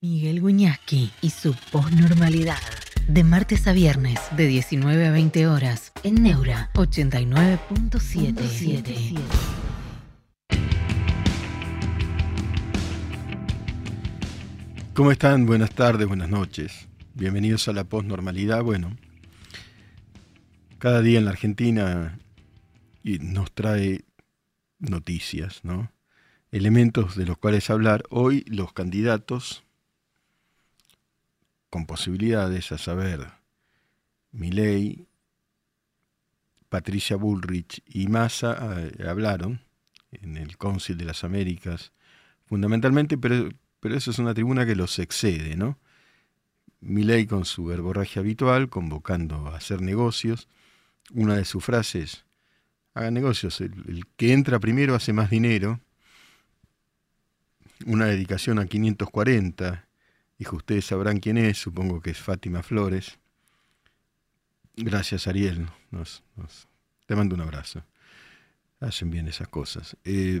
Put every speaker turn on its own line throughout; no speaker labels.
Miguel Guñasqui y su posnormalidad. De martes a viernes, de 19 a 20 horas, en Neura 89.7.
¿Cómo están? Buenas tardes, buenas noches. Bienvenidos a la posnormalidad. Bueno, cada día en la Argentina nos trae noticias, ¿no? Elementos de los cuales hablar. Hoy los candidatos con posibilidades, a saber, Milei, Patricia Bullrich y Massa eh, hablaron en el Council de las Américas, fundamentalmente, pero, pero eso es una tribuna que los excede, ¿no? Milei con su verborragia habitual, convocando a hacer negocios. Una de sus frases, hagan negocios, el que entra primero hace más dinero. Una dedicación a 540, Dijo, ustedes sabrán quién es, supongo que es Fátima Flores. Gracias, Ariel. Nos, te mando un abrazo. Hacen bien esas cosas. Eh,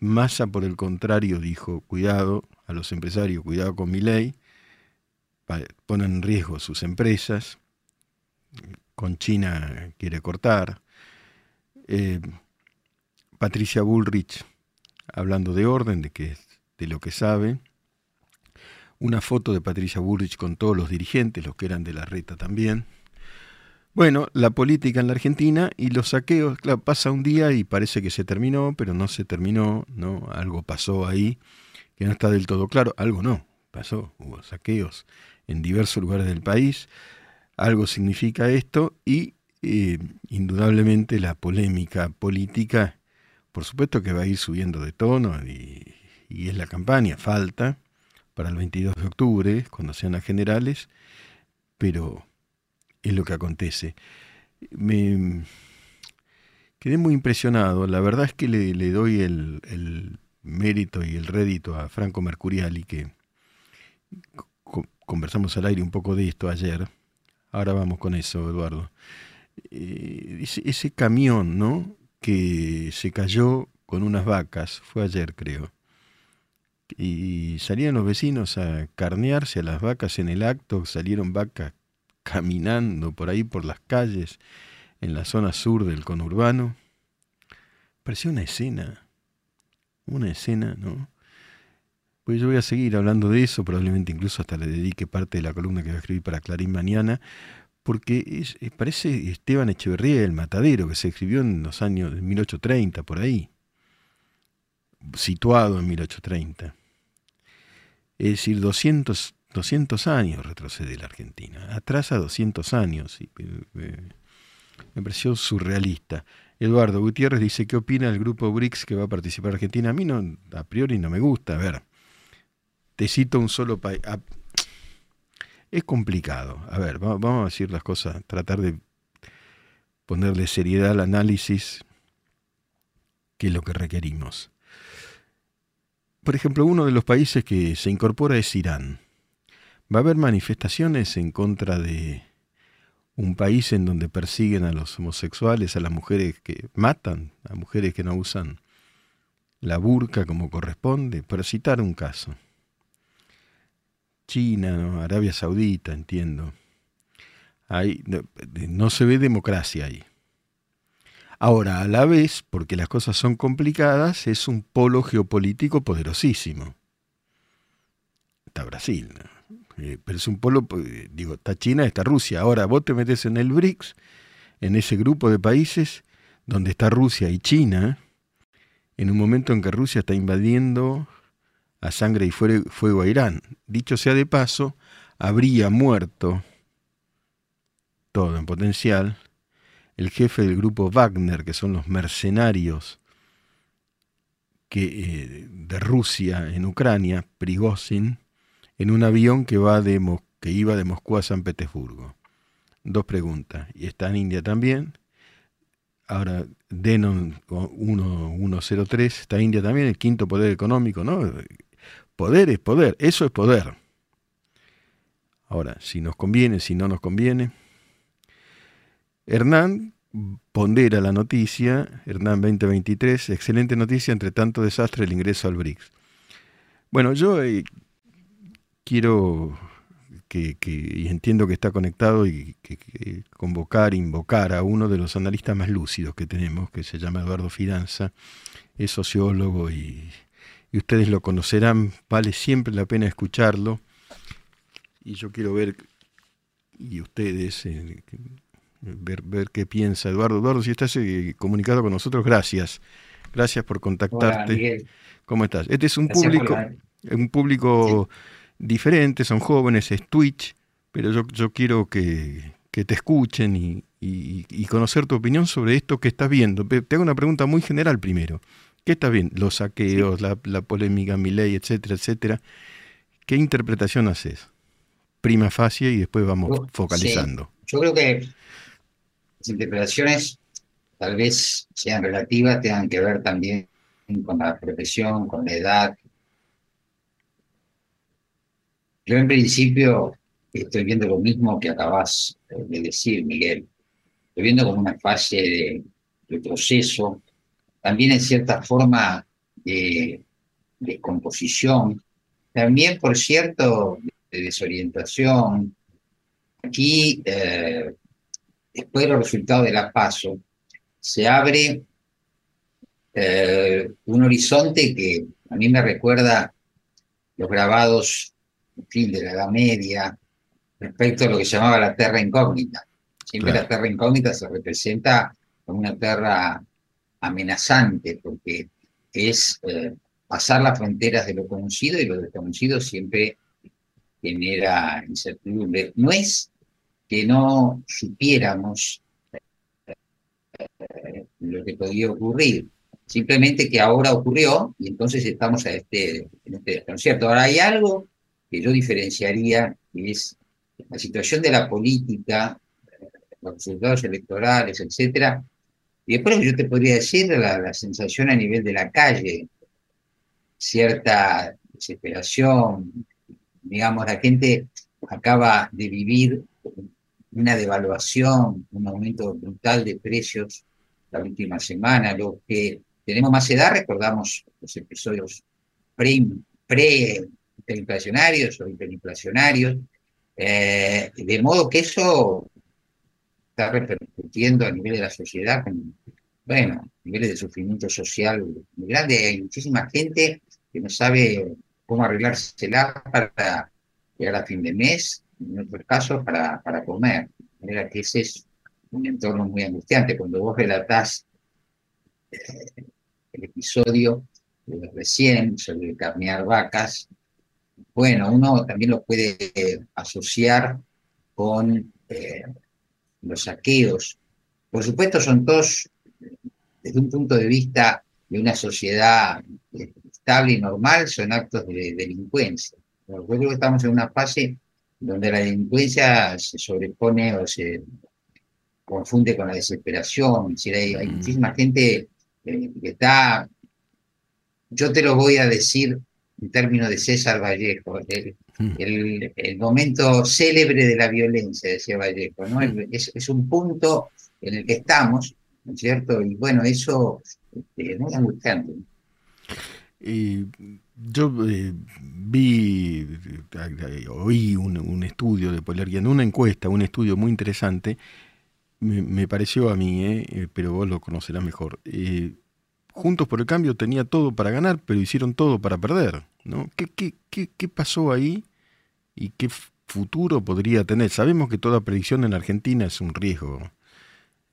Massa, por el contrario, dijo, cuidado a los empresarios, cuidado con mi ley, ponen en riesgo sus empresas, con China quiere cortar. Eh, Patricia Bullrich, hablando de orden, de que lo que sabe. Una foto de Patricia Bullrich con todos los dirigentes, los que eran de la reta también. Bueno, la política en la Argentina y los saqueos, claro, pasa un día y parece que se terminó, pero no se terminó, ¿no? Algo pasó ahí que no está del todo claro, algo no, pasó, hubo saqueos en diversos lugares del país, algo significa esto y eh, indudablemente la polémica política, por supuesto que va a ir subiendo de tono y, y es la campaña, falta para el 22 de octubre, cuando sean las generales, pero es lo que acontece. Me quedé muy impresionado, la verdad es que le, doy el, mérito y el rédito a Franco Mercuriali, que conversamos al aire un poco de esto ayer, ahora vamos con eso, Eduardo. Eh, ese, ese camión, ¿no? Que se cayó con unas vacas, fue ayer creo y salían los vecinos a carnearse a las vacas en el acto, salieron vacas caminando por ahí por las calles en la zona sur del conurbano. Parecía una escena, una escena, ¿no? Pues yo voy a seguir hablando de eso, probablemente incluso hasta le dedique parte de la columna que voy a escribir para Clarín mañana, porque parece Esteban Echeverría el Matadero, que se escribió en los años de 1830, por ahí, situado en 1830. Es decir, 200, 200 años retrocede la Argentina, atrasa 200 años. Y, me pareció surrealista. Eduardo Gutiérrez dice, ¿qué opina el grupo BRICS que va a participar Argentina? A mí no, a priori no me gusta. A ver, te cito un solo país. Es complicado. A ver, vamos a decir las cosas, tratar de ponerle seriedad al análisis, que es lo que requerimos por ejemplo, uno de los países que se incorpora es Irán. Va a haber manifestaciones en contra de un país en donde persiguen a los homosexuales, a las mujeres que matan, a mujeres que no usan la burka como corresponde, para citar un caso. China, Arabia Saudita, entiendo. no se ve democracia ahí. Ahora, a la vez, porque las cosas son complicadas, es un polo geopolítico poderosísimo. Está Brasil, eh, pero es un polo, eh, digo, está China, está Rusia. Ahora, vos te metes en el BRICS, en ese grupo de países donde está Rusia y China, en un momento en que Rusia está invadiendo a sangre y fuego a Irán. Dicho sea de paso, habría muerto todo en potencial el jefe del grupo Wagner, que son los mercenarios que, eh, de Rusia en Ucrania, Prigozhin, en un avión que, va de que iba de Moscú a San Petersburgo. Dos preguntas. ¿Y está en India también? Ahora, Denon 103, está India también, el quinto poder económico, ¿no? Poder es poder, eso es poder. Ahora, si nos conviene, si no nos conviene, Hernán pondera la noticia, Hernán 2023, excelente noticia, entre tanto desastre el ingreso al BRICS. Bueno, yo eh, quiero que, y entiendo que está conectado y que, convocar, invocar a uno de los analistas más lúcidos que tenemos, que se llama Eduardo Fidanza, es sociólogo y, ustedes lo conocerán, vale siempre la pena escucharlo. Y yo quiero ver, y ustedes, eh, ver, ver qué piensa Eduardo. Eduardo, si estás eh, comunicado con nosotros, gracias. Gracias por contactarte. ¿Cómo estás? Este es un público, un público diferente, son jóvenes, es Twitch, pero yo, yo quiero que, te escuchen y, conocer tu opinión sobre esto que estás viendo. Te hago una pregunta muy general primero. ¿Qué estás viendo? Los saqueos, la, la, polémica, mi ley, etcétera, etcétera. ¿Qué interpretación haces? Prima facie y después vamos focalizando.
Yo creo que las interpretaciones tal vez sean relativas, tengan que ver también con la profesión, con la edad. Yo en principio estoy viendo lo mismo que acabas de decir, Miguel. Estoy viendo como una fase de, proceso, también en cierta forma de descomposición, también, por cierto, de desorientación. Aquí eh, después de los resultados de la PASO, se abre eh, un horizonte que a mí me recuerda los grabados fin, de la Edad Media respecto a lo que se llamaba la Terra Incógnita. Siempre la Terra Incógnita se representa como una Terra amenazante porque es eh, pasar las fronteras de lo conocido y lo desconocido siempre genera incertidumbre. No es que no supiéramos eh, lo que podía ocurrir. Simplemente que ahora ocurrió y entonces estamos a este, en este desconcierto. Ahora hay algo que yo diferenciaría, que es la situación de la política, los resultados electorales, etcétera. Y después yo te podría decir la, la sensación a nivel de la calle, cierta desesperación, digamos, la gente acaba de vivir una devaluación, un aumento brutal de precios la última semana. Los que tenemos más edad recordamos los episodios pre-hiperinflacionarios o hiperinflacionarios, eh, de modo que eso está repercutiendo a nivel de la sociedad con, bueno, niveles de sufrimiento social muy grandes. Hay muchísima gente que no sabe cómo arreglársela para llegar a fin de mes, en otros casos para, para comer. Manera que ese es un entorno muy angustiante. Cuando vos relatás eh, el episodio de recién sobre carnear vacas, bueno, uno también lo puede asociar con eh, los saqueos. Por supuesto, son todos, desde un punto de vista de una sociedad estable y normal, son actos de delincuencia. Yo creo que estamos en una fase donde la delincuencia se sobrepone o se confunde con la desesperación. Es decir, hay, mm. muchísima gente eh, que está. Yo te lo voy a decir en términos de César Vallejo, mm. el, momento célebre de la violencia, decía Vallejo, ¿no? Mm. Es, un punto en el que estamos, ¿no es cierto? Y bueno, eso este, es muy angustiante.
Y yo eh, vi, eh, oí un, estudio de en una encuesta, un estudio muy interesante, me, pareció a mí, eh, pero vos lo conocerás mejor. Juntos por el Cambio tenía todo para ganar, pero hicieron todo para perder. ¿no? ¿Qué, qué, qué, qué pasó ahí y qué futuro podría tener? Sabemos que toda predicción en Argentina es un riesgo,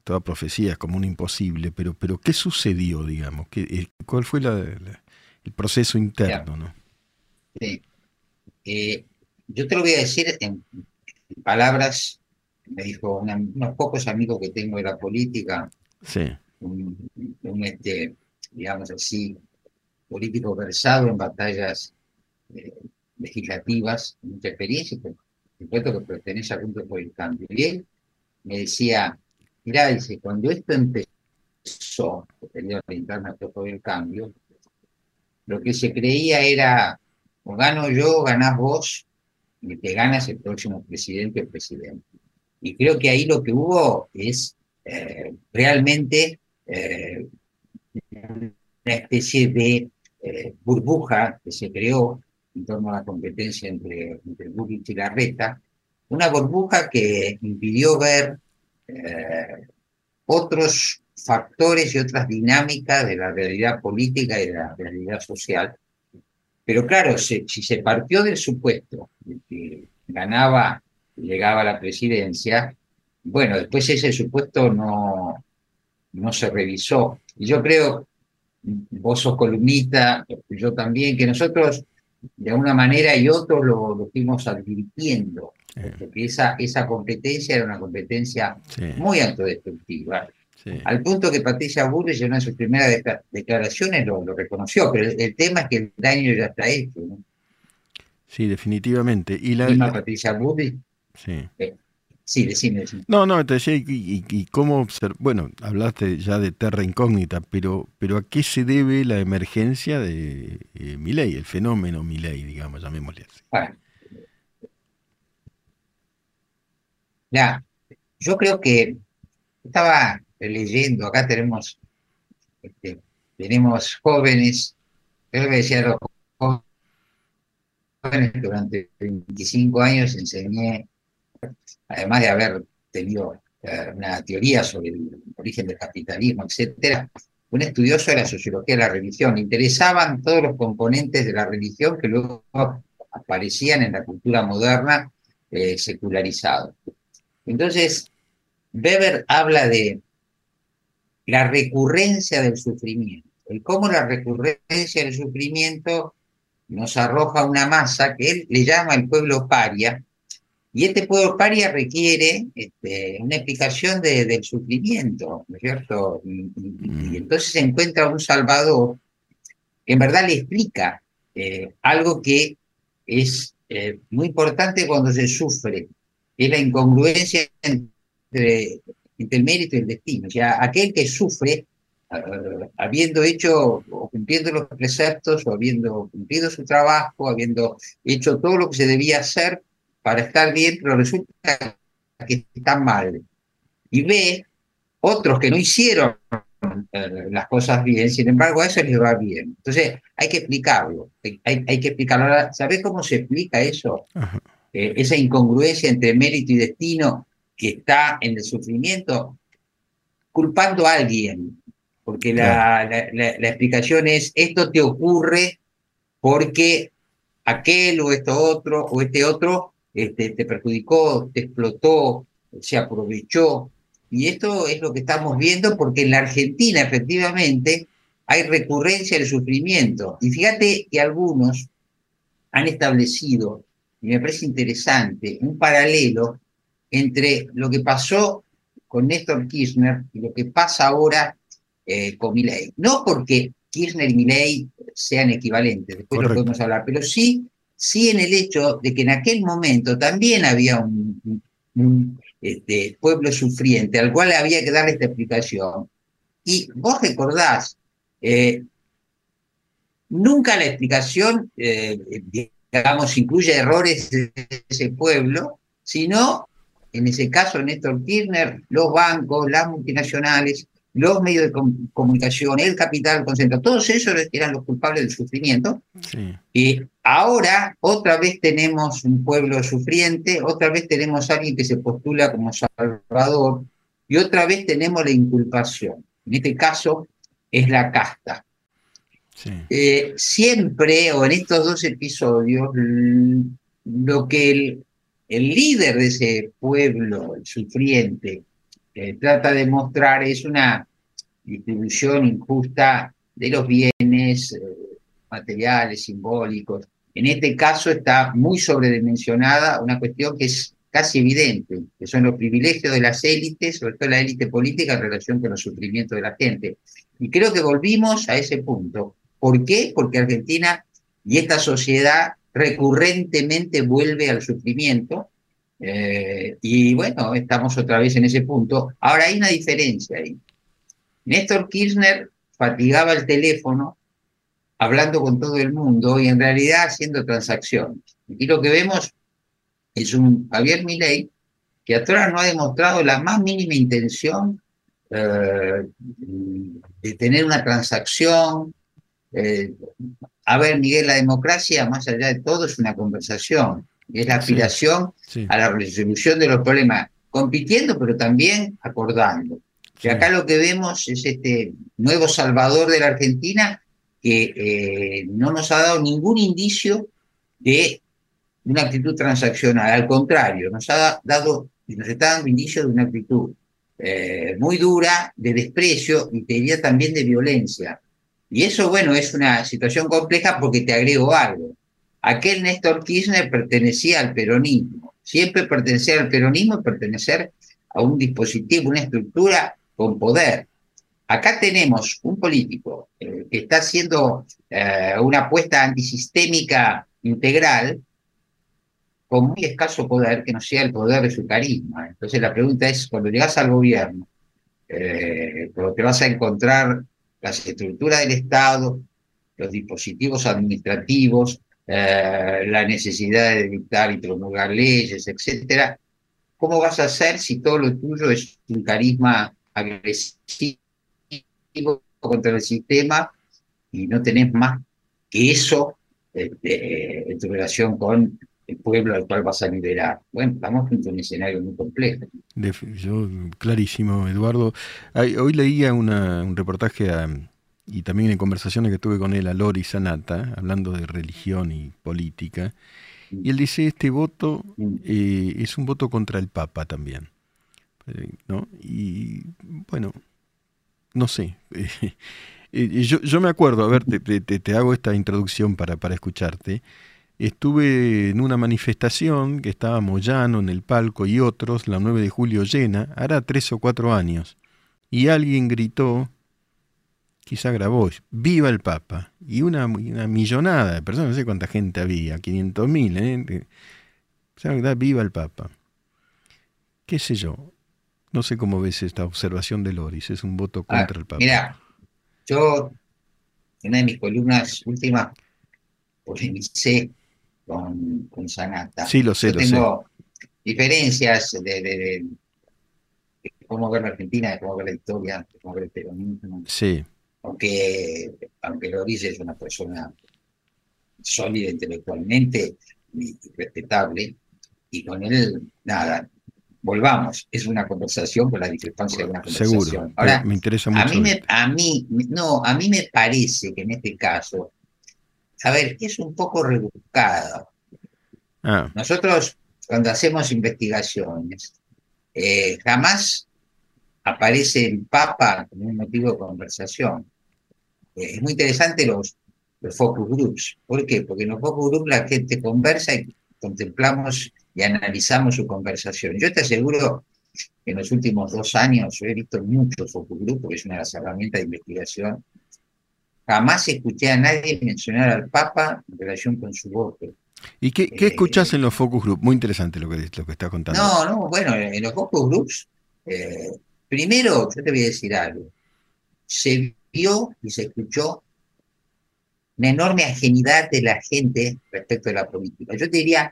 toda profecía es como un imposible, pero, pero ¿qué sucedió, digamos? ¿Qué, ¿Cuál fue la el proceso interno, ¿no?
Sí. Eh, yo te lo voy a decir en, palabras, me dijo unos pocos amigos que tengo de la política,
sí.
un, este, digamos así, político versado en batallas eh, legislativas, mucha experiencia, por supuesto que pertenece a Juntos por el Cambio. Y él me decía, mira, dice, cuando esto empezó, el periodo de interna por el cambio, lo que se creía era, o gano yo, ganás vos, y te ganas el próximo presidente o presidente. Y creo que ahí lo que hubo es eh, realmente eh, una especie de eh, burbuja que se creó en torno a la competencia entre, entre y Larreta, una burbuja que impidió ver otros factores y otras dinámicas de la realidad política y de la realidad social. Pero claro, si, si se partió del supuesto de que ganaba y llegaba a la presidencia, bueno, después ese supuesto no, no se revisó. Y yo creo, vos sos columnista, yo también, que nosotros de una manera y otro lo, lo fuimos advirtiendo, porque esa, esa competencia era una competencia muy autodestructiva. Al punto que Patricia Bullrich en una de sus primeras declaraciones lo, reconoció, pero el, tema es que el daño ya está hecho.
Sí, definitivamente. Y la,
Patricia Bullrich
sí.
Eh, Sí, decime, decime.
No, no, te decía, y, y, cómo, bueno, hablaste ya de terra incógnita, pero, pero ¿a qué se debe la emergencia de eh, Milei, el fenómeno Milei, digamos, llamémosle así?
Bueno. Ya, yo creo que estaba leyendo, acá tenemos, este, tenemos jóvenes, yo le decía a los jóvenes, durante 25 años enseñé además de haber tenido eh, una teoría sobre el origen del capitalismo, etcétera, un estudioso de la sociología de la religión. Interesaban todos los componentes de la religión que luego aparecían en la cultura moderna eh, secularizada. Entonces, Weber habla de la recurrencia del sufrimiento, y cómo la recurrencia del sufrimiento nos arroja una masa que él le llama el pueblo paria, y este pueblo paria requiere este, una explicación del sufrimiento, ¿no es cierto? Y, mm. entonces se encuentra un Salvador que en verdad le explica eh, algo que es eh, muy importante cuando se sufre, que es la incongruencia entre, el mérito y el destino. O sea, aquel que sufre, habiendo hecho o cumpliendo los preceptos, o habiendo cumplido su trabajo, habiendo hecho todo lo que se debía hacer, para estar bien, pero resulta que están mal. Y ve otros que no hicieron eh, las cosas bien, sin embargo a eso les va bien. Entonces hay que explicarlo, hay, hay que explicarlo. ¿Sabés cómo se explica eso? Eh, esa incongruencia entre mérito y destino que está en el sufrimiento, culpando a alguien, porque la, la explicación es, esto te ocurre porque aquel o esto otro o este otro este, te perjudicó, te explotó, se aprovechó. Y esto es lo que estamos viendo porque en la Argentina efectivamente hay recurrencia del sufrimiento. Y fíjate que algunos han establecido, y me parece interesante, un paralelo entre lo que pasó con Néstor Kirchner y lo que pasa ahora eh, con Milei. No porque Kirchner y Milei sean equivalentes, después lo podemos hablar, pero sí sí en el hecho de que en aquel momento también había un, este, pueblo sufriente al cual había que darle esta explicación. Y vos recordás, eh, nunca la explicación, eh, digamos, incluye errores de ese pueblo, sino, en ese caso, Néstor Kirchner, los bancos, las multinacionales, los medios de comunicación, el capital concentrado, todos esos eran los culpables del sufrimiento. Y ahora otra vez tenemos un pueblo sufriente, otra vez tenemos a alguien que se postula como salvador y otra vez tenemos la inculpación. En este caso es la casta. Eh, siempre, o en estos dos episodios, lo que el, el líder de ese pueblo, el sufriente, trata de mostrar es una distribución injusta de los bienes eh, materiales, simbólicos. En este caso está muy sobredimensionada una cuestión que es casi evidente, que son los privilegios de las élites, sobre todo la élite política en relación con los sufrimientos de la gente. Y creo que volvimos a ese punto. ¿Por qué? Porque Argentina y esta sociedad recurrentemente vuelve al sufrimiento, eh, y bueno, estamos otra vez en ese punto. Ahora hay una diferencia ahí. Néstor Kirchner fatigaba el teléfono hablando con todo el mundo y en realidad haciendo transacciones. Y lo que vemos es un Javier Milei que hasta no ha demostrado la más mínima intención eh, de tener una transacción, eh, a ver, Miguel, la democracia, más allá de todo, es una conversación, es la aspiración a la resolución de los problemas, compitiendo, pero también acordando. Y acá lo que vemos es este nuevo salvador de la Argentina que eh, no nos ha dado ningún indicio de una actitud transaccional, al contrario, nos ha dado, nos está dando indicio de una actitud eh, muy dura, de desprecio y te diría también de violencia. Y eso, bueno, es una situación compleja porque te agrego algo. Aquel Néstor Kirchner pertenecía al peronismo, siempre pertenecía al peronismo y pertenecer a un dispositivo, una estructura con poder. Acá tenemos un político eh, que está haciendo eh, una apuesta antisistémica integral con muy escaso poder, que no sea el poder de su carisma. Entonces la pregunta es, cuando llegas al gobierno, eh, que vas a encontrar las estructuras del Estado, los dispositivos administrativos, eh, la necesidad de dictar y promulgar leyes, etcétera, ¿cómo vas a hacer si todo lo tuyo es un carisma agresivo contra el sistema y no tenés más que eso este, en tu relación con el pueblo al cual vas a liberar. Bueno, estamos frente a un escenario muy complejo.
Yo, clarísimo, Eduardo. Hoy leía un reportaje y también en conversaciones que tuve con él a Lori Sanata, hablando de religión y política, y él dice, este voto mm. eh, es un voto contra el Papa también. Eh, ¿no? Y bueno, no sé. Eh, yo, yo, me acuerdo, a ver, te, te, hago esta introducción para, para escucharte. Estuve en una manifestación que estaba Moyano en el palco y otros, la 9 de julio llena, hará tres o cuatro años, y alguien gritó, quizá grabó, viva el Papa, y una, una millonada de personas, no sé cuánta gente había, 500 mil, ¿eh? O sea, viva el Papa. ¿Qué sé yo? No sé cómo ves esta observación de Loris, es un voto ah, contra el Papa.
Mira, yo en una de mis columnas últimas polemicé con, con Sanata.
Sí, lo sé,
yo tengo diferencias de, cómo ver la Argentina, de cómo ver la historia, de cómo ver el peronismo.
Sí.
Aunque, aunque Loris es una persona sólida intelectualmente y respetable, y con él, nada, volvamos, es una conversación con la discrepancia de una conversación.
Seguro, Ahora, me interesa mucho.
A mí, me, a mí, no, a mí me parece que en este caso, a ver, es un poco rebuscado. Ah. Nosotros, cuando hacemos investigaciones, eh, jamás aparece el Papa como un motivo de conversación. Eh, es muy interesante los, los focus groups. ¿Por qué? Porque en los focus groups la gente conversa y contemplamos y analizamos su conversación. Yo te aseguro que en los últimos dos años yo he visto muchos focus group, porque es una de las herramientas de investigación. Jamás escuché a nadie mencionar al Papa en relación con su voto.
¿Y qué, qué eh, escuchás en los focus groups? Muy interesante lo que, lo que estás contando.
No, no, bueno, en los focus groups, eh, primero, yo te voy a decir algo. Se vio y se escuchó una enorme ajenidad de la gente respecto a la política. Yo te diría,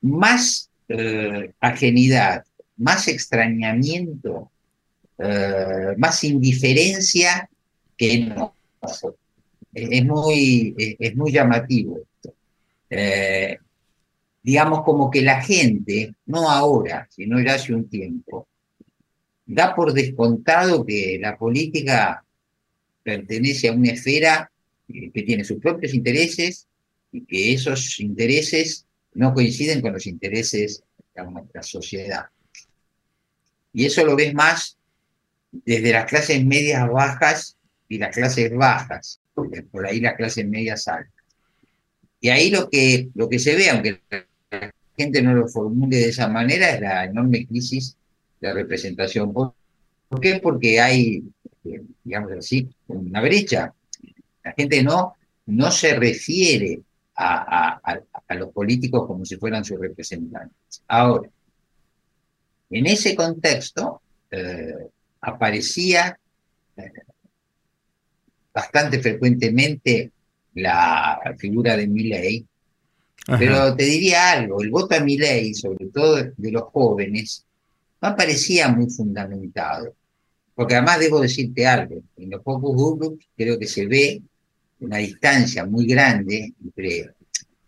más eh, ajenidad, más extrañamiento, eh, más indiferencia que no. Es muy, es muy llamativo. Eh, digamos como que la gente, no ahora, sino ya hace un tiempo, da por descontado que la política pertenece a una esfera que tiene sus propios intereses y que esos intereses no coinciden con los intereses de nuestra sociedad. Y eso lo ves más desde las clases medias bajas y las clases bajas, por ahí las clases medias altas. Y ahí lo que, lo que se ve, aunque la gente no lo formule de esa manera, es la enorme crisis de representación. ¿Por qué? Porque hay, digamos así, una brecha. La gente no, no se refiere a, los políticos como si fueran sus representantes. Ahora, en ese contexto eh, aparecía eh, bastante frecuentemente la figura de Milley, pero te diría algo, el voto a Milley, sobre todo de los jóvenes, no aparecía muy fundamentado, porque además debo decirte algo, en los pocos grupos creo que se ve una distancia muy grande entre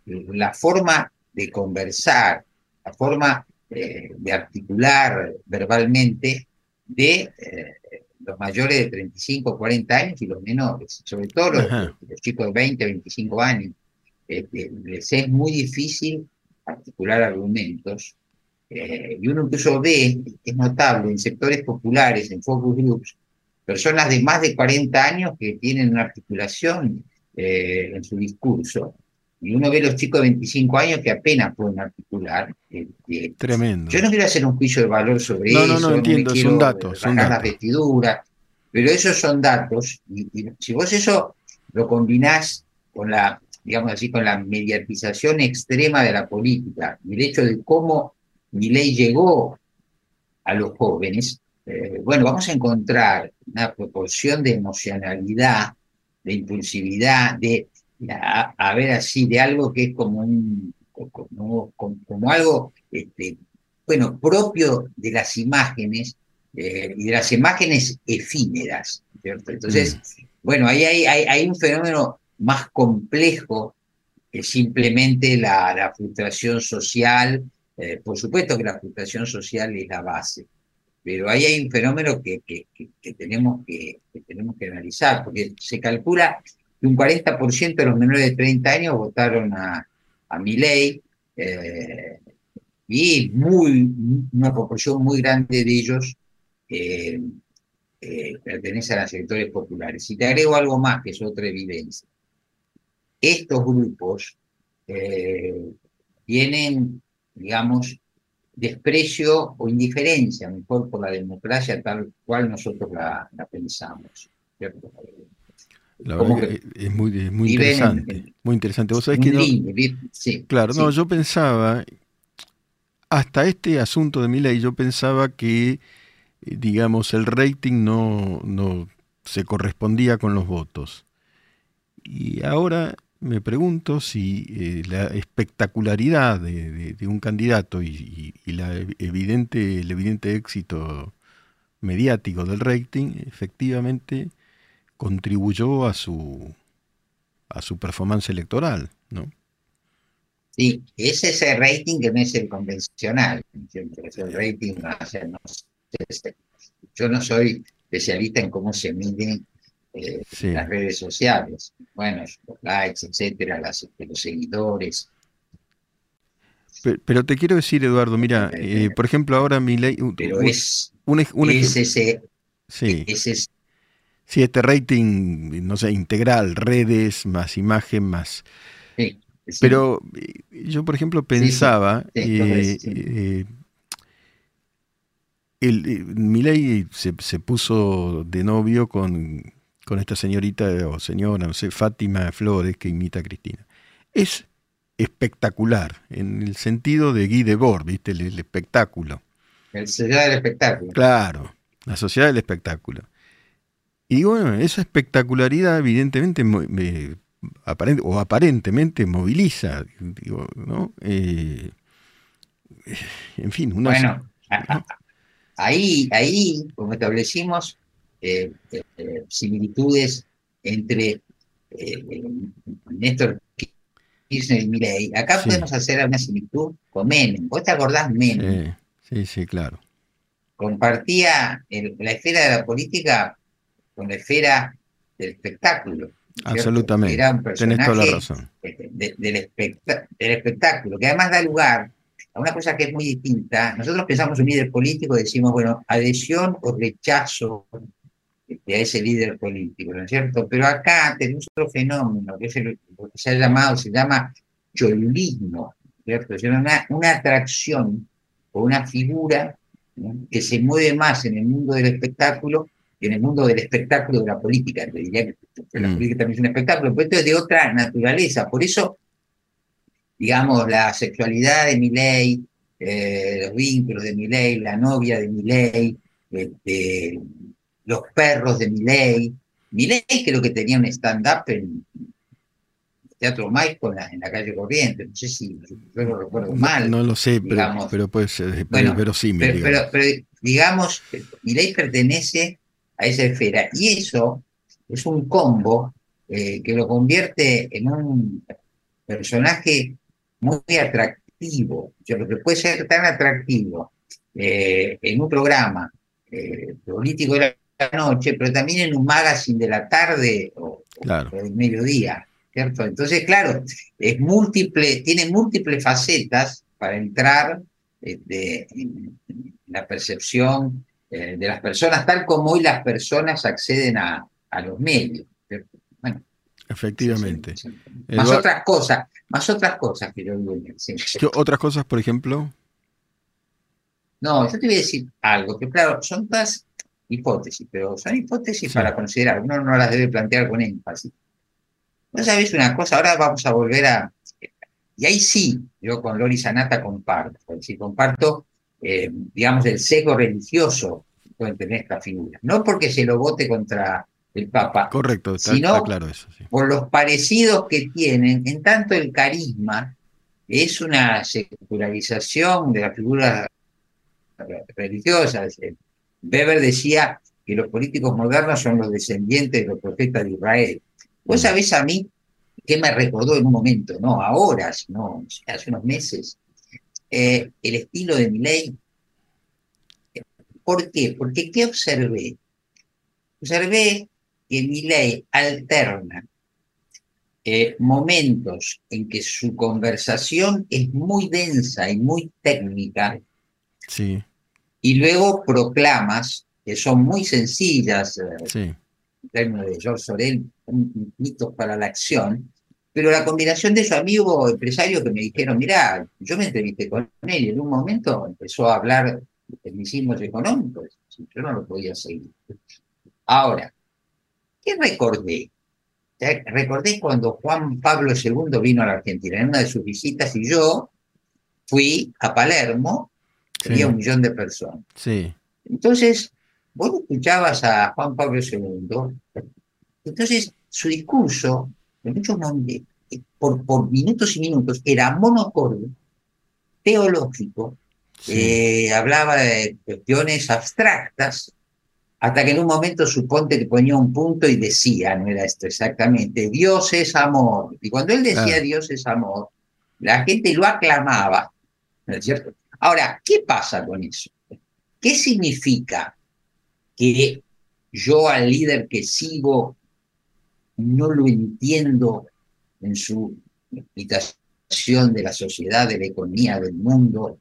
la forma de conversar, la forma eh, de articular verbalmente de eh, los mayores de 35 o 40 años y los menores, sobre todo los, chicos de 20, 25 años. Este, les es muy difícil articular argumentos eh, y uno incluso ve, es notable, en sectores populares, en focus groups, personas de más de 40 años que tienen una articulación eh, en su discurso, y uno ve los chicos de 25 años que apenas pueden articular.
Este, Tremendo.
Yo no quiero hacer un juicio de valor sobre eso, no, no, entiendo, no son datos, son datos. las vestiduras, pero esos son datos, y, si vos eso lo combinás con la, digamos así, con la mediatización extrema de la política, y el hecho de cómo mi ley llegó a los jóvenes, eh, bueno, vamos a encontrar una proporción de emocionalidad, de impulsividad, de, a, ver así, de algo que es como un, como, algo, este, bueno, propio de las imágenes eh, y de las imágenes efímeras, ¿cierto? Entonces, mm. bueno, ahí hay, hay, un fenómeno más complejo que simplemente la, la frustración social eh, por supuesto que la frustración social es la base, pero ahí hay un fenómeno que, que, tenemos, que, tenemos que analizar, porque se calcula un 40% de los menores de 30 años votaron a, a mi ley, eh, y muy, una proporción muy grande de ellos eh, pertenecen a sectores populares. Y te agrego algo más, que es otra evidencia. Estos grupos tienen digamos, desprecio o indiferencia, mejor, por la democracia tal cual nosotros la, pensamos.
La verdad es muy, muy interesante. muy interesante. Vos sabés que sí, claro, no, yo pensaba, hasta este asunto de mi ley, yo pensaba que, eh, digamos, el rating no, no se correspondía con los votos. Y ahora me pregunto si eh, la espectacularidad de, un candidato y, la evidente, el evidente éxito mediático del rating efectivamente contribuyó a su a su performance electoral, ¿no?
Sí, es ese rating que no es el convencional, es el rating, yo no soy especialista en cómo se miden eh, las redes sociales. Bueno, los likes, etcétera, las, los seguidores.
Pero, te quiero decir, Eduardo, mira, eh, eh, por ejemplo, ahora mi ley.
Pero es, un, es ese.
Sí. Sí, este rating, no sé, integral, redes, más imagen, más. Sí, Pero yo, por ejemplo, pensaba. el, Milei se, se, puso de novio con con esta señorita o señora, no sé, Fátima Flores, que imita a Cristina. Es espectacular, en el sentido de Guy Debord, ¿viste? El, espectáculo.
La sociedad del espectáculo.
Claro, la sociedad del espectáculo. Y bueno, esa espectacularidad evidentemente o aparentemente moviliza, digo, ¿no? Eh, en fin,
una... Bueno, ahí, ahí, como establecimos, eh, eh, similitudes entre eh, Néstor Kirchner y Milei. Acá podemos hacer una similitud con Menem. ¿Vos te acordás Menem?
Sí, sí, claro.
Compartía la esfera de la política con la esfera del espectáculo.
Absolutamente. Era un personaje toda la razón.
del, espectáculo, que además da lugar a una cosa que es muy distinta. Nosotros pensamos en un líder político y decimos, bueno, adhesión o rechazo a ese líder político, ¿no es cierto? Pero acá tenemos otro fenómeno, que es lo que se ha llamado, se llama cholulismo, ¿cierto? Es una, una atracción o una figura que se mueve más en el mundo del espectáculo en el mundo del espectáculo de la política. Te diría que la mm. política también es un espectáculo, pero esto es de otra naturaleza. Por eso, digamos, la sexualidad de mi ley, eh, los vínculos de mi ley, la novia de mi ley, este, los perros de Miley. Miley creo que tenía un stand-up en Teatro Maipo en la, calle Corriente, no sé si yo lo recuerdo mal.
No, lo sé, pero, puede ser
pero, sí, pero, pero, digamos, Miley pertenece a esa esfera. Y eso es un combo eh, que lo convierte en un personaje muy atractivo, lo que puede ser tan atractivo eh, en un programa eh, político de la noche, pero también en un magazine de la tarde o, del mediodía, ¿cierto? Entonces, claro, es múltiple, tiene múltiples facetas para entrar este, en la percepción de las personas, tal como hoy las personas acceden a, a los medios. Bueno,
Efectivamente.
Más otras cosas, más otras cosas que yo
¿Qué otras cosas, por ejemplo?
No, yo te voy a decir algo, que claro, son todas hipótesis, pero son hipótesis para considerar, uno no las debe plantear con énfasis. No sabes una cosa, ahora vamos a volver a... Y ahí sí, yo con Lori Sanata comparto, es decir, comparto, eh, digamos, el sesgo religioso que pueden tener estas figuras. No porque se lo vote contra el Papa.
Correcto, está, claro eso.
Por los parecidos que tienen, en tanto el carisma es una secularización de las figuras religiosas. Weber decía que los políticos modernos son los descendientes de los profetas de Israel. Vos sabés a mí qué me recordó en un momento, no ahora, sino hace unos meses, eh, el estilo de mi ley. ¿Por qué? Porque ¿qué observé? Observé que ley alterna eh, momentos en que su conversación es muy densa y muy técnica,
sí.
y luego proclamas que son muy sencillas,
eh,
en términos de George Sorel, mitos para la acción, pero la combinación de su amigo empresario que me dijeron, mira, yo me entrevisté con él y en un momento empezó a hablar de tecnicismos económicos, yo no lo podía seguir. Ahora, ¿Qué recordé? Recordé cuando Juan Pablo II vino a la Argentina en una de sus visitas y yo fui a Palermo, había un millón de personas.
Sí.
Entonces, vos escuchabas a Juan Pablo II, entonces su discurso, en muchos momentos, por, por minutos y minutos, era monocorde, teológico, eh, hablaba de cuestiones abstractas, hasta que en un momento suponte que ponía un punto y decía, no era esto exactamente, Dios es amor. Y cuando él decía Dios es amor, la gente lo aclamaba, ¿no es cierto? Ahora, ¿qué pasa con eso? ¿Qué significa que yo al líder que sigo no lo entiendo en su explicación de la sociedad, de la economía, del mundo?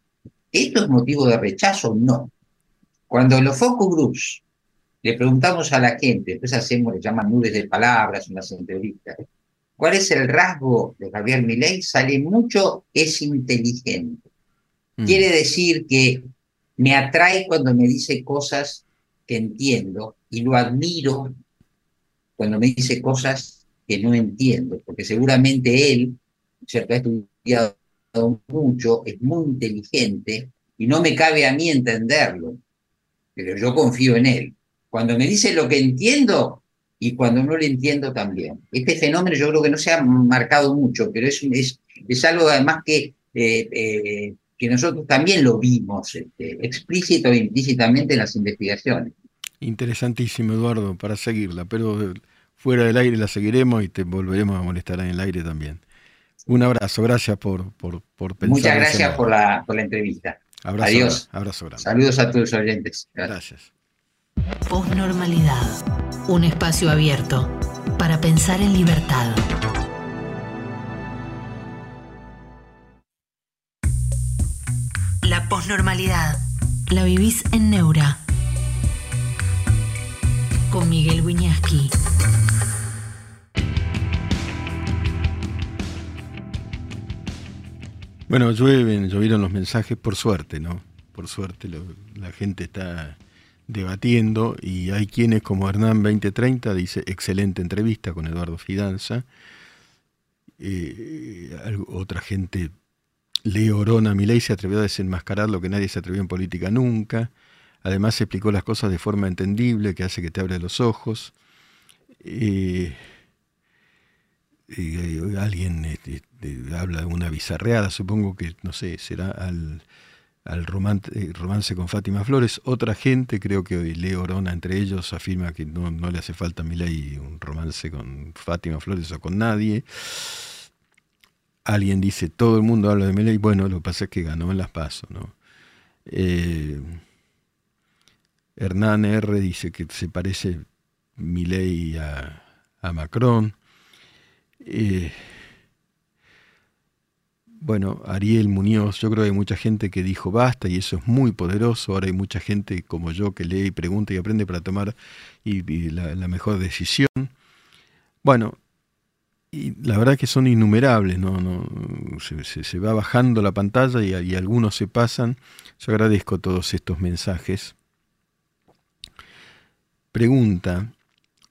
¿Esto es motivo de rechazo? No. Cuando los focus groups le preguntamos a la gente, después hacemos, le llaman nubes de palabras en las entrevistas, ¿cuál es el rasgo de Javier Milei? Sale mucho, es inteligente. Mm. Quiere decir que me atrae cuando me dice cosas que entiendo y lo admiro cuando me dice cosas que no entiendo, porque seguramente él, ¿cierto? ha estudiado mucho, es muy inteligente y no me cabe a mí entenderlo, pero yo confío en él. Cuando me dice lo que entiendo y cuando no lo entiendo también. Este fenómeno yo creo que no se ha marcado mucho, pero es, es, es algo además que, eh, eh, que nosotros también lo vimos este, explícito e implícitamente en las investigaciones.
Interesantísimo, Eduardo, para seguirla, pero fuera del aire la seguiremos y te volveremos a molestar en el aire también. Un abrazo, gracias por, por, por pensar.
Muchas gracias por la, por la entrevista.
Abrazo,
Adiós.
Abrazo grande.
Saludos a tus oyentes.
gracias.
Posnormalidad. Un espacio abierto para pensar en libertad. La posnormalidad. La vivís en Neura. Con Miguel Wiñaski.
Bueno, llueven, llovieron los mensajes por suerte, ¿no? Por suerte la gente está debatiendo y hay quienes como Hernán 2030 dice excelente entrevista con Eduardo Fidanza. Eh, otra gente, Leo Orona Milei se atrevió a desenmascarar lo que nadie se atrevió en política nunca. Además explicó las cosas de forma entendible que hace que te abres los ojos. Eh, alguien este, habla de una bizarreada, supongo que, no sé, será al eh, romance, con Fátima Flores. Otra gente, creo que Leo Orona entre ellos, afirma que no, le hace falta a Milei un romance con Fátima Flores o con nadie. Alguien dice, todo el mundo habla de Milei. Bueno, lo que pasa es que ganó en las pasos, ¿no? Eh, Hernán R. dice que se parece Milei a, a Macron. Eh, bueno, Ariel Muñoz, yo creo que hay mucha gente que dijo basta y eso es muy poderoso. Ahora hay mucha gente como yo que lee y pregunta y aprende para tomar la, mejor decisión. Bueno, y la verdad que son innumerables, ¿no? no se, va bajando la pantalla y, y, algunos se pasan. Yo agradezco todos estos mensajes. Pregunta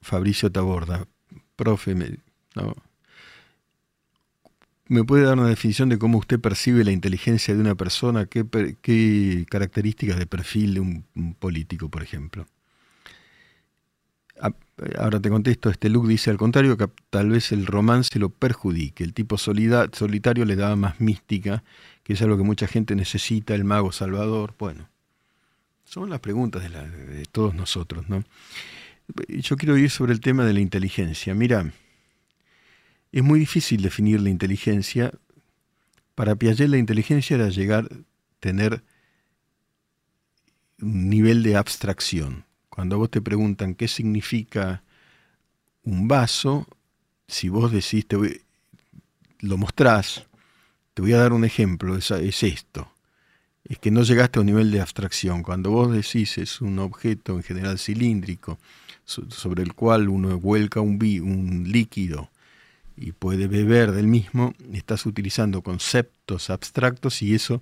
Fabricio Taborda, profe, ¿Me puede dar una definición de cómo usted percibe la inteligencia de una persona? ¿Qué, características de perfil de un, político, por ejemplo? Ah, ahora te contesto, este look dice al contrario que tal vez el romance lo perjudique. El tipo solitario le daba más mística, que es algo que mucha gente necesita, el mago salvador. Bueno, son las preguntas de, de todos nosotros, ¿no? Yo quiero ir sobre el tema de la inteligencia. Mira, es muy difícil definir la inteligencia. Para Piaget la inteligencia era llegar a tener un nivel de abstracción. Cuando vos te preguntan qué significa un vaso, si vos decís, te lo mostrás, te voy a dar un ejemplo, es esto. Es que no llegaste a un nivel de abstracción. Cuando vos decís es un objeto en general cilíndrico sobre el cual uno vuelca un, líquido y puede beber del mismo, estás utilizando conceptos abstractos y eso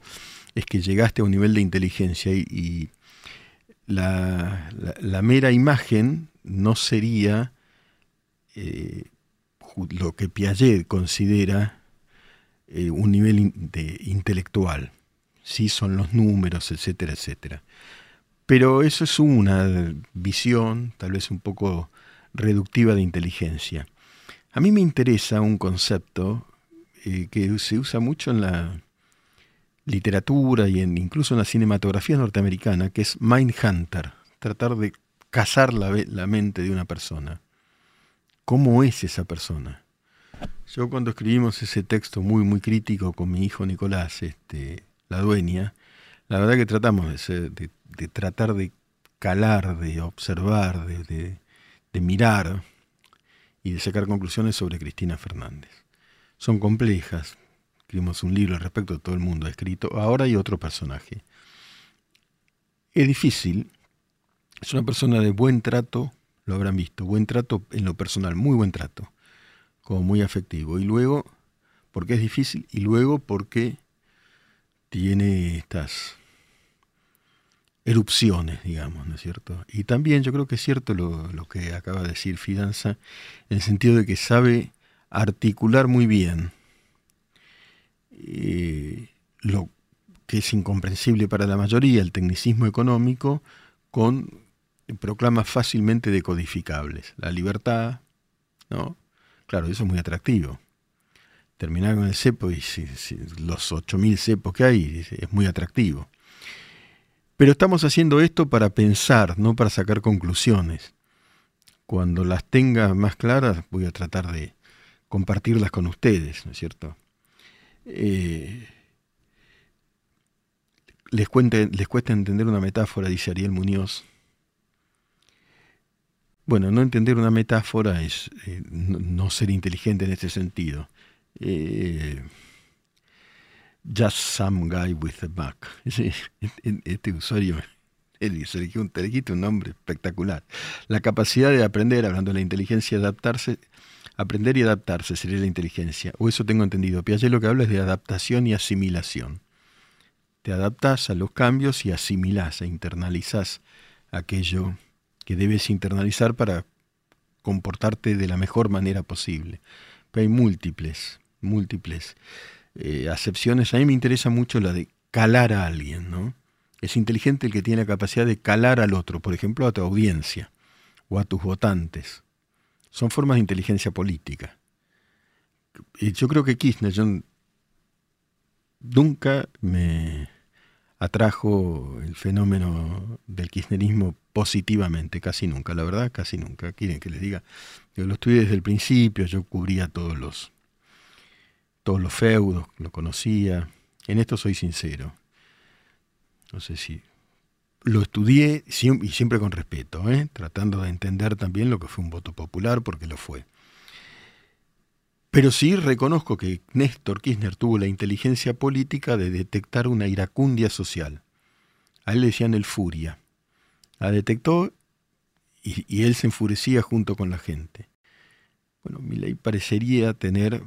es que llegaste a un nivel de inteligencia y, la, mera imagen no sería eh, lo que Piaget considera eh, un nivel intelectual. Sí, son los números, etcétera, etcétera. Pero eso es una visión, tal vez un poco reductiva de inteligencia. A mí me interesa un concepto eh, que se usa mucho en la literatura y en, incluso en la cinematografía norteamericana, que es Mindhunter, tratar de cazar la, la mente de una persona. ¿Cómo es esa persona? Yo cuando escribimos ese texto muy, muy crítico con mi hijo Nicolás, este, la dueña, la verdad que tratamos de, de, tratar de calar, de observar, de, de mirar y de sacar conclusiones sobre Cristina Fernández. Son complejas. Escribimos un libro al respecto, todo el mundo ha escrito. Ahora hay otro personaje. Es difícil. Es una persona de buen trato, lo habrán visto. Buen trato en lo personal, muy buen trato. Como muy afectivo. Y luego, porque es difícil, y luego porque tiene estas erupciones, digamos, ¿no es cierto? Y también yo creo que es cierto lo, que acaba de decir Fidanza, en el sentido de que sabe articular muy bien eh, lo que es incomprensible para la mayoría, el tecnicismo económico, con proclamas fácilmente decodificables. La libertad, ¿no? Claro, eso es muy atractivo. Terminar con el cepo y los 8.000 cepos que hay es muy atractivo. Pero estamos haciendo esto para pensar, no para sacar conclusiones. Cuando las tenga más claras voy a tratar de compartirlas con ustedes, ¿no es cierto? Eh, les, les cuesta entender una metáfora, dice Ariel Muñoz. Bueno, no entender una metáfora es eh, no, ser inteligente en este sentido. Eh, Just Some Guy with a Mac. Este usuario se un, nombre espectacular. La capacidad de aprender, hablando de la inteligencia, adaptarse, aprender y adaptarse sería la inteligencia. O eso tengo entendido. Piaget lo que habla es de adaptación y asimilación. Te adaptas a los cambios y asimilás e internalizás aquello que debes internalizar para comportarte de la mejor manera posible. Pero hay múltiples, múltiples eh, acepciones, a mí me interesa mucho la de calar a alguien, ¿no? Es inteligente el que tiene la capacidad de calar al otro, por ejemplo, a tu audiencia o a tus votantes. Son formas de inteligencia política. Yo creo que Kirchner, yo nunca me atrajo el fenómeno del kirchnerismo positivamente, casi nunca, la verdad, casi nunca. Quieren que les diga, yo lo estudié desde el principio, yo cubría todos los, todos los feudos, lo conocía. En esto soy sincero. No sé si lo estudié y siempre con respeto, ¿eh? tratando de entender también lo que fue un voto popular, porque lo fue. Pero sí reconozco que Néstor Kirchner tuvo la inteligencia política de detectar una iracundia social. A él le decían el furia. La detectó y, él se enfurecía junto con la gente. Bueno, mi ley parecería tener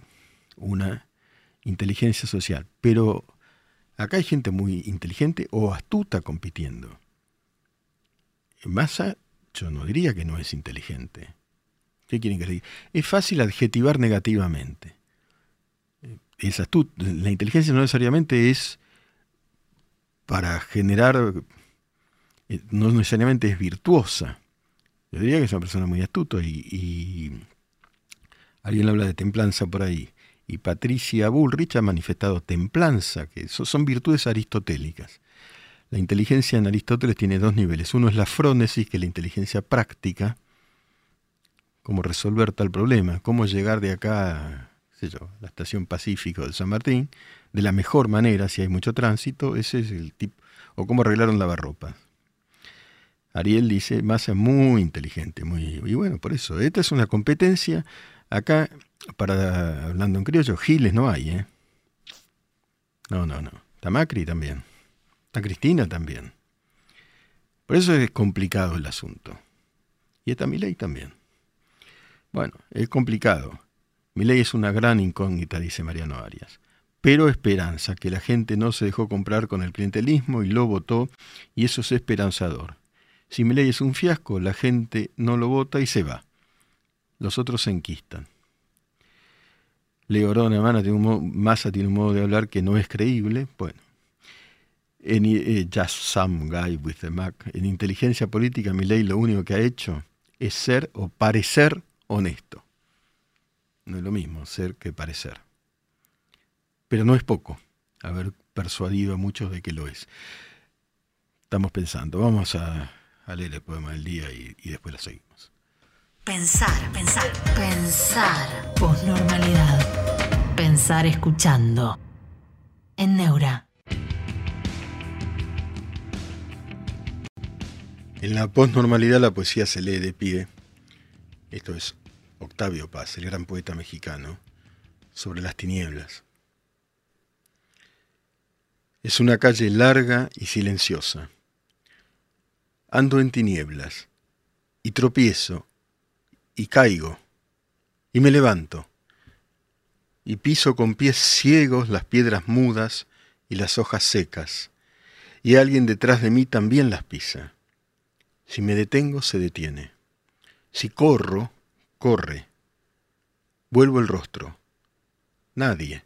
una inteligencia social, pero acá hay gente muy inteligente o astuta compitiendo. Massa, yo no diría que no es inteligente. ¿Qué quieren que le diga? Es fácil adjetivar negativamente. Es La inteligencia no necesariamente es para generar, eh, no necesariamente es virtuosa. Yo diría que es una persona muy astuta y, alguien habla de templanza por ahí. Y Patricia Bullrich ha manifestado templanza, que son virtudes aristotélicas. La inteligencia en Aristóteles tiene dos niveles. Uno es la frónesis, que es la inteligencia práctica, cómo resolver tal problema, cómo llegar de acá, a la estación Pacífico de San Martín, de la mejor manera, si hay mucho tránsito, ese es el tipo, o cómo arreglaron lavarropas. Ariel dice, Massa es muy inteligente, muy, y bueno, por eso, esta es una competencia, acá, para, hablando en criollo, giles no hay, ¿eh? No, no, no. Está Macri también. Está Cristina también. Por eso es complicado el asunto. Y está ley también. Bueno, es complicado. Mi ley es una gran incógnita, dice Mariano Arias. Pero esperanza, que la gente no se dejó comprar con el clientelismo y lo votó, y eso es esperanzador. Si mi ley es un fiasco, la gente no lo vota y se va. Los otros se enquistan. Leorona Massa tiene, un Massa tiene un modo de hablar que no es creíble. Bueno, en eh, Just Some Guy with the Mac. En inteligencia política, mi ley lo único que ha hecho es ser o parecer honesto. No es lo mismo ser que parecer. Pero no es poco haber persuadido a muchos de que lo es. Estamos pensando, vamos a, leer el poema del día y después lo seguimos.
Pensar, pensar, pensar. Posnormalidad. Pensar escuchando. En Neura.
En la posnormalidad la poesía se lee de pie esto es Octavio Paz, el gran poeta mexicano, sobre las tinieblas. Es una calle larga y silenciosa. Ando en tinieblas y tropiezo y caigo y me levanto y piso con pies ciegos las piedras mudas y las hojas secas y alguien detrás de mí también las pisa. Si me detengo, se detiene. Si corro, corre. Vuelvo el rostro. Nadie.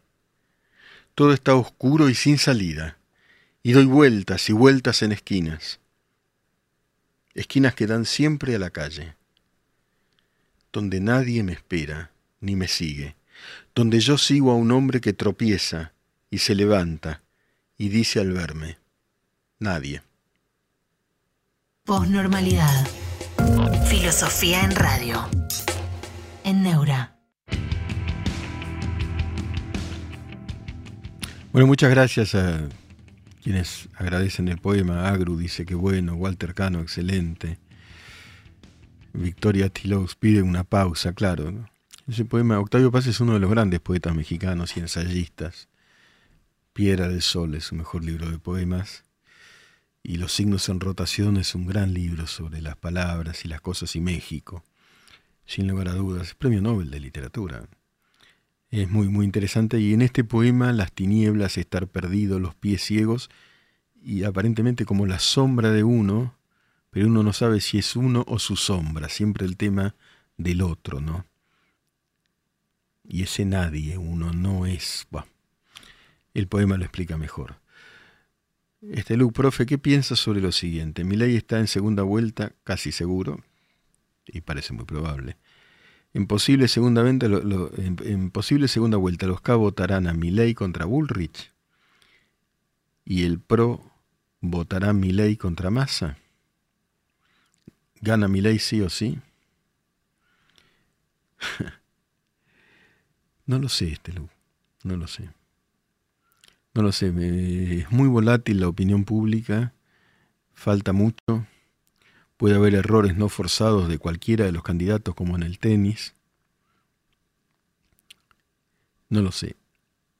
Todo está oscuro y sin salida, y doy vueltas y vueltas en esquinas. Esquinas que dan siempre a la calle, donde nadie me espera ni me sigue, donde yo sigo a un hombre que tropieza y se levanta y dice al verme, nadie.
Posnormalidad. Filosofía en radio. En Neura.
Bueno, muchas gracias a quienes agradecen el poema. Agru dice que bueno, Walter Cano, excelente. Victoria Tilox pide una pausa, claro. Ese poema, Octavio Paz es uno de los grandes poetas mexicanos y ensayistas. Piedra del Sol es su mejor libro de poemas y Los signos en rotación es un gran libro sobre las palabras y las cosas y México. Sin lugar a dudas, premio Nobel de literatura. Es muy, muy interesante y en este poema las tinieblas, estar perdido, los pies ciegos y aparentemente como la sombra de uno, pero uno no sabe si es uno o su sombra, siempre el tema del otro, ¿no? Y ese nadie, uno no es... el poema lo explica mejor. Este Luke, profe, ¿qué piensas sobre lo siguiente? Mi ley está en segunda vuelta, casi seguro, y parece muy probable. En posible, segunda, vuelta, los K votarán a ley contra Bullrich y el PRO ¿Votará ley contra Massa? ¿Gana ley sí o sí? no lo sé, este No lo sé. No lo sé. es muy volátil la opinión pública. Falta mucho. Puede haber errores no forzados de cualquiera de los candidatos, como en el tenis. No lo sé.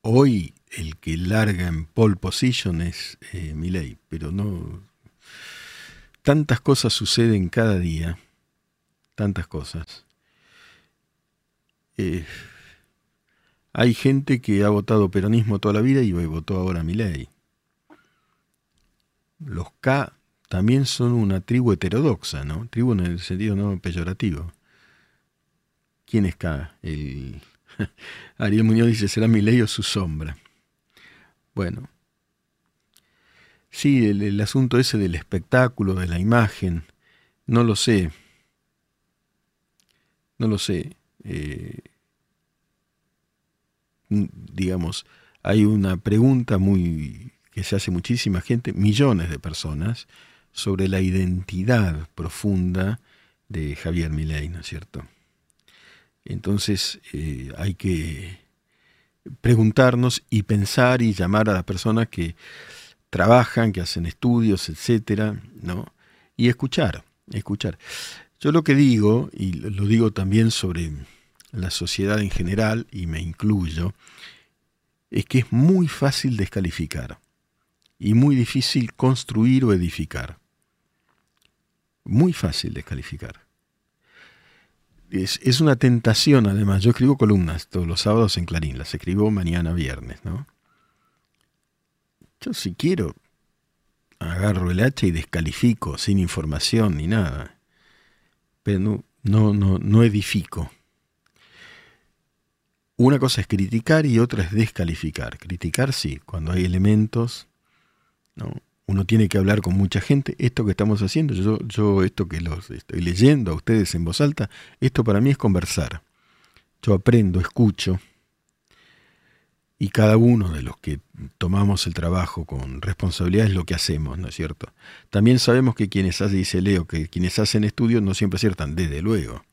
Hoy el que larga en pole position es eh, Milei, pero no. Tantas cosas suceden cada día, tantas cosas. Eh, hay gente que ha votado peronismo toda la vida y votó ahora a Milei. Los K también son una tribu heterodoxa, ¿no? Tribu en el sentido no peyorativo. ¿Quién es K? El Ariel Muñoz dice, ¿será mi ley o su sombra? Bueno. Sí, el, asunto ese del espectáculo, de la imagen, no lo sé. No lo sé. Eh, digamos, hay una pregunta muy que se hace muchísima gente, millones de personas, sobre la identidad profunda de Javier Milei, ¿no es cierto? Entonces eh, hay que preguntarnos y pensar y llamar a las personas que trabajan, que hacen estudios, etcétera, ¿no? Y escuchar, escuchar. Yo lo que digo, y lo digo también sobre la sociedad en general, y me incluyo, es que es muy fácil descalificar y muy difícil construir o edificar. Muy fácil descalificar es, una tentación, además. Yo escribo columnas todos los sábados en Clarín, las escribo mañana viernes, ¿no? Yo si quiero, agarro el hacha y descalifico sin información ni nada. Pero no, no, no, edifico. Una cosa es criticar y otra es descalificar. Criticar sí, cuando hay elementos, ¿no? uno tiene que hablar con mucha gente. Esto que estamos haciendo, yo, yo esto que los estoy leyendo a ustedes en voz alta, esto para mí es conversar. Yo aprendo, escucho, y cada uno de los que tomamos el trabajo con responsabilidad es lo que hacemos, ¿no es cierto? También sabemos que quienes hacen, dice Leo, que quienes hacen estudios no siempre aciertan, desde luego.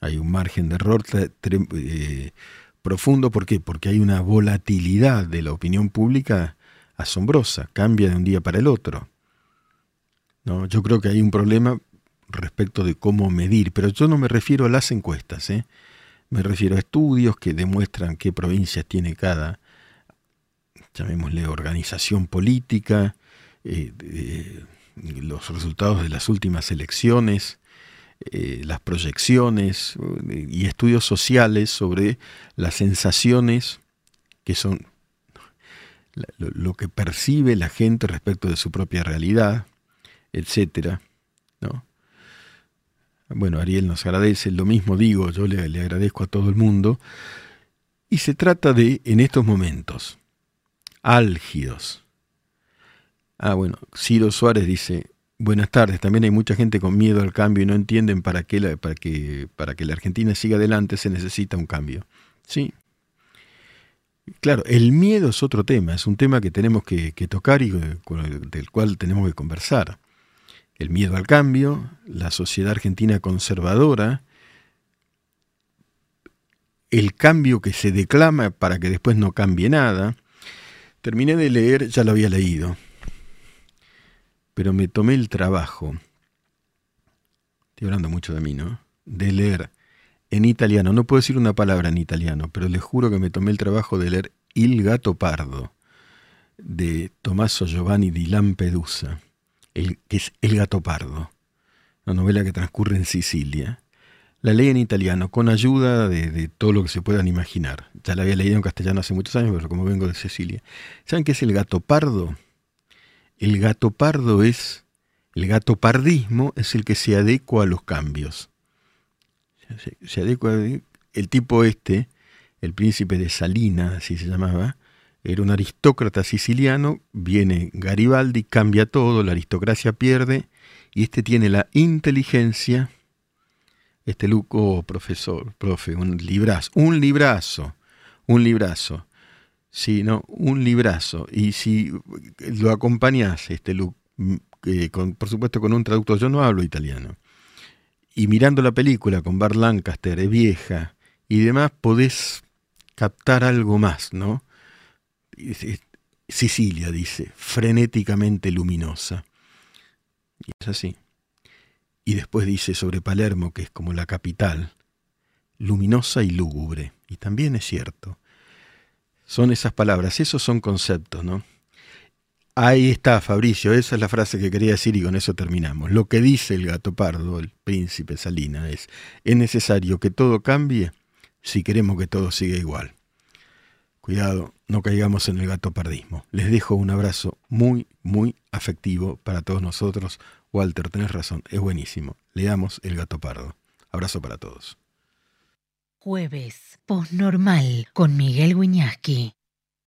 Hay un margen de error eh, profundo, ¿por qué? Porque hay una volatilidad de la opinión pública asombrosa, cambia de un día para el otro. ¿No? Yo creo que hay un problema respecto de cómo medir, pero yo no me refiero a las encuestas, ¿eh? Me refiero a estudios que demuestran qué provincias tiene cada, llamémosle, organización política, eh, los resultados de las últimas elecciones, eh, las proyecciones y estudios sociales sobre las sensaciones que son lo, que percibe la gente respecto de su propia realidad, etcétera. Bueno, Ariel nos agradece, lo mismo digo, yo le, agradezco a todo el mundo. Y se trata de, en estos momentos, álgidos. Ah, bueno, Ciro Suárez dice, buenas tardes, también hay mucha gente con miedo al cambio y no entienden para qué la, para que, para que la Argentina siga adelante se necesita un cambio. Sí, Claro, el miedo es otro tema, es un tema que tenemos que, tocar y del cual tenemos que conversar. El miedo al cambio, la sociedad argentina conservadora, el cambio que se declama para que después no cambie nada. Terminé de leer, ya lo había leído, pero me tomé el trabajo, estoy hablando mucho de mí, ¿no? De leer en italiano. No puedo decir una palabra en italiano, pero les juro que me tomé el trabajo de leer Il gato pardo de Tommaso Giovanni di Lampedusa, que es El gato pardo, una novela que transcurre en Sicilia. La leí en italiano con ayuda de, todo lo que se puedan imaginar. Ya la había leído en castellano hace muchos años, pero como vengo de Sicilia. ¿Saben qué es el gato pardo? El gato pardo es, el gato pardismo es el que se adecua a los cambios se, adecua. El tipo este, el príncipe de Salina, así se llamaba, era un aristócrata siciliano, viene Garibaldi, cambia todo, la aristocracia pierde, y este tiene la inteligencia, este Luco, profesor, profe, un librazo, un librazo, un librazo. Sí, no, un librazo. Y si lo acompañás, este, mm, con, por supuesto con un traductor, yo no hablo italiano. Y mirando la película con Bar Lancaster, es vieja y demás, podés captar algo más, ¿no? Sicilia, dice, frenéticamente luminosa. Y es así. Y después dice sobre Palermo, que es como la capital, luminosa y lúgubre. Y también es cierto. Son esas palabras, esos son conceptos, ¿no? Ahí está, Fabricio, esa es la frase que quería decir y con eso terminamos. Lo que dice el gato pardo, el príncipe Salina, es, es necesario que todo cambie si queremos que todo siga igual. Cuidado, no caigamos en el gato pardismo. Les dejo un abrazo muy, muy afectivo para todos nosotros. Walter, tenés razón, es buenísimo. Leamos El gato pardo. Abrazo para todos.
Jueves, posnormal, con Miguel Wiñaski.